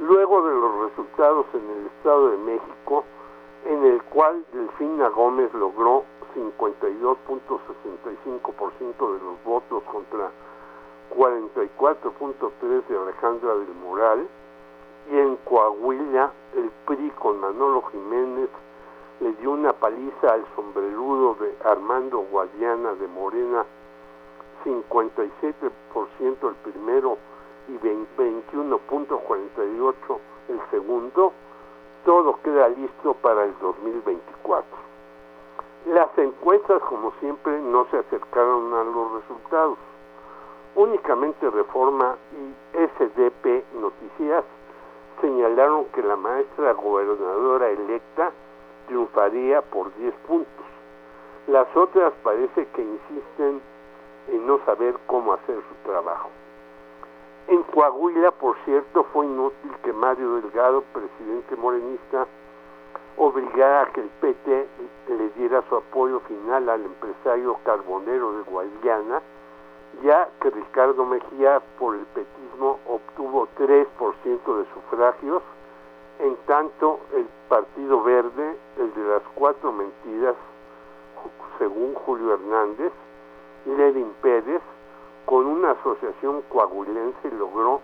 luego de los resultados en el Estado de México, en el cual Delfina Gómez logró 52.65% de los votos contra 44.3 de Alejandra del Moral, y en Coahuila el PRI con Manolo Jiménez le dio una paliza al sombrerudo de Armando Guadiana de Morena, 57% el primero y 21.48 el segundo, todo queda listo para el 2024. Las encuestas, como siempre, no se acercaron a los resultados. Únicamente Reforma y SDP Noticias señalaron que la maestra gobernadora electa triunfaría por 10 puntos. Las otras parece que insisten en no saber cómo hacer su trabajo. En Coahuila, por cierto, fue inútil que Mario Delgado, presidente morenista, obligara a que el PT le diera su apoyo final al empresario carbonero de Guayana, ya que Ricardo Mejía por el petismo obtuvo 3% de sufragios, en tanto el Partido Verde, el de las cuatro mentiras, según Julio Hernández, Levin Pérez, asociación coahuilense logró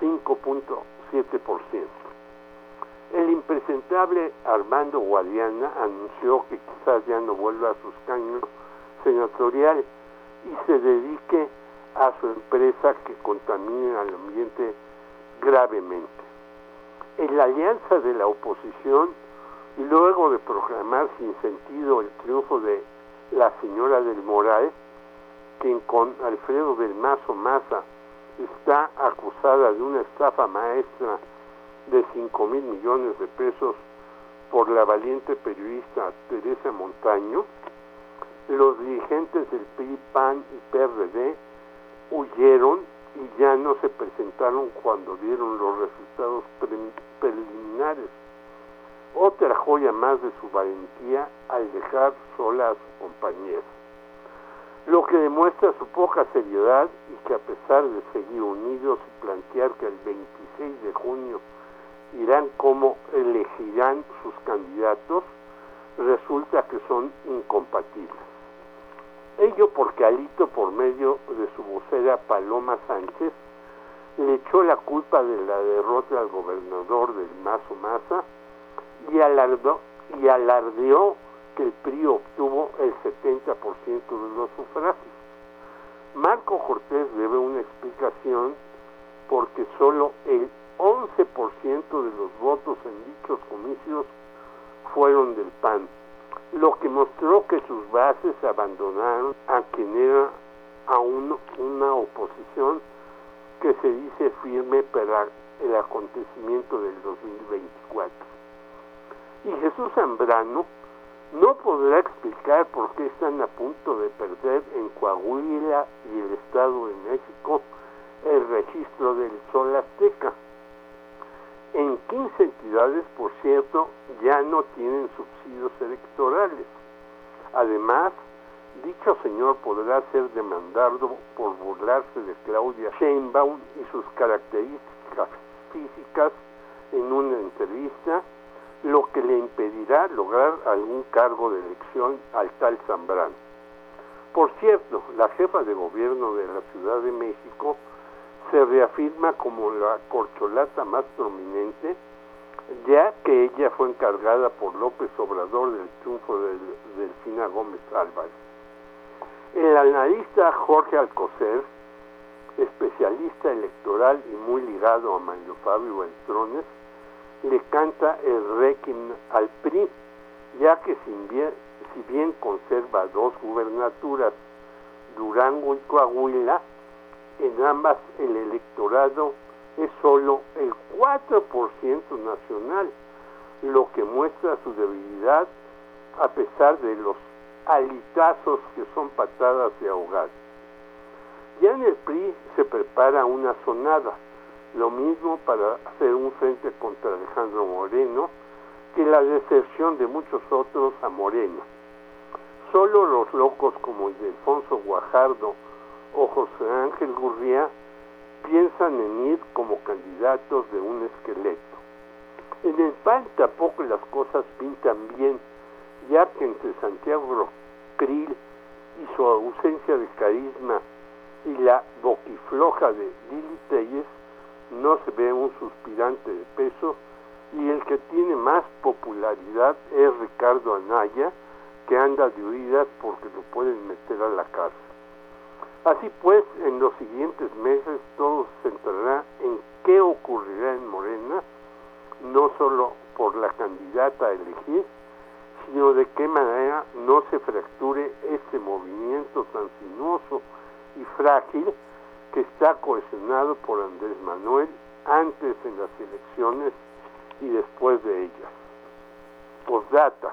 5.7%. El impresentable Armando Guadiana anunció que quizás ya no vuelva a sus caños senatorial y se dedique a su empresa que contamine al ambiente gravemente. En la alianza de la oposición, luego de proclamar sin sentido el triunfo de la señora del Moral, quien con Alfredo del Mazo Maza está acusada de una estafa maestra de 5 mil millones de pesos por la valiente periodista Teresa Montaño, los dirigentes del PRI, PAN y PRD huyeron y ya no se presentaron cuando dieron los resultados preliminares. Otra joya más de su valentía al dejar sola a su compañera. Lo que demuestra su poca seriedad y que a pesar de seguir unidos y plantear que el 26 de junio irán como elegirán sus candidatos, resulta que son incompatibles. Ello porque Alito, por medio de su vocera Paloma Sánchez, le echó la culpa de la derrota al gobernador del Mazo Maza y, alardeó, y alardeó el PRI obtuvo el 70% de los sufragios. Marco Cortés debe una explicación porque solo el 11% de los votos en dichos comicios fueron del PAN lo que mostró que sus bases abandonaron a quien era a una oposición que se dice firme para el acontecimiento del 2024. Y Jesús Zambrano no podrá explicar por qué están a punto de perder en Coahuila y el Estado de México el registro del Sol Azteca. En 15 entidades, por cierto, ya no tienen subsidios electorales. Además, dicho señor podrá ser demandado por burlarse de Claudia Sheinbaum y sus características físicas en una entrevista, lo que le impedirá lograr algún cargo de elección al tal Zambrano. Por cierto, la jefa de gobierno de la Ciudad de México se reafirma como la corcholata más prominente, ya que ella fue encargada por López Obrador del triunfo de Delfina Gómez Álvarez. El analista Jorge Alcocer, especialista electoral y muy ligado a Mario Fabio Beltrones, le canta el réquiem al PRI, ya que si bien conserva dos gubernaturas, Durango y Coahuila, en ambas el electorado es solo el 4% nacional, lo que muestra su debilidad a pesar de los alitazos que son patadas de ahogar. Ya en el PRI se prepara una sonada, lo mismo para hacer un frente contra Alejandro Moreno que la deserción de muchos otros a Moreno. Solo los locos como el de Alfonso Guajardo o José Ángel Gurría piensan en ir como candidatos de un esqueleto. PAN tampoco las cosas pintan bien, ya que entre Santiago Krill y su ausencia de carisma y la boquifloja de Lili Telles no se ve un suspirante de peso y el que tiene más popularidad es Ricardo Anaya, que anda de huidas porque lo pueden meter a la cárcel. Así pues, en los siguientes meses todo se centrará en qué ocurrirá en Morena, no solo por la candidata a elegir, sino de qué manera no se fracture este movimiento tan sinuoso y frágil que está cohesionado por Andrés Manuel antes en las elecciones y después de ellas. Postdata.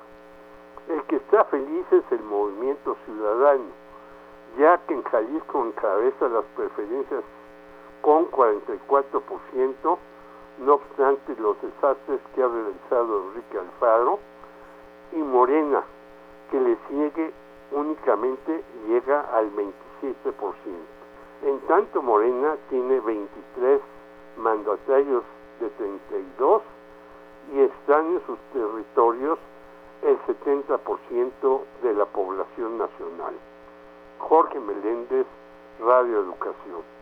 El que está feliz es el movimiento ciudadano, ya que en Jalisco encabeza las preferencias con 44%, no obstante los desastres que ha realizado Enrique Alfaro, y Morena, que le sigue únicamente llega al 27%. En tanto Morena tiene 23 mandatarios de 32 y están en sus territorios el 70% de la población nacional. Jorge Meléndez, Radio Educación.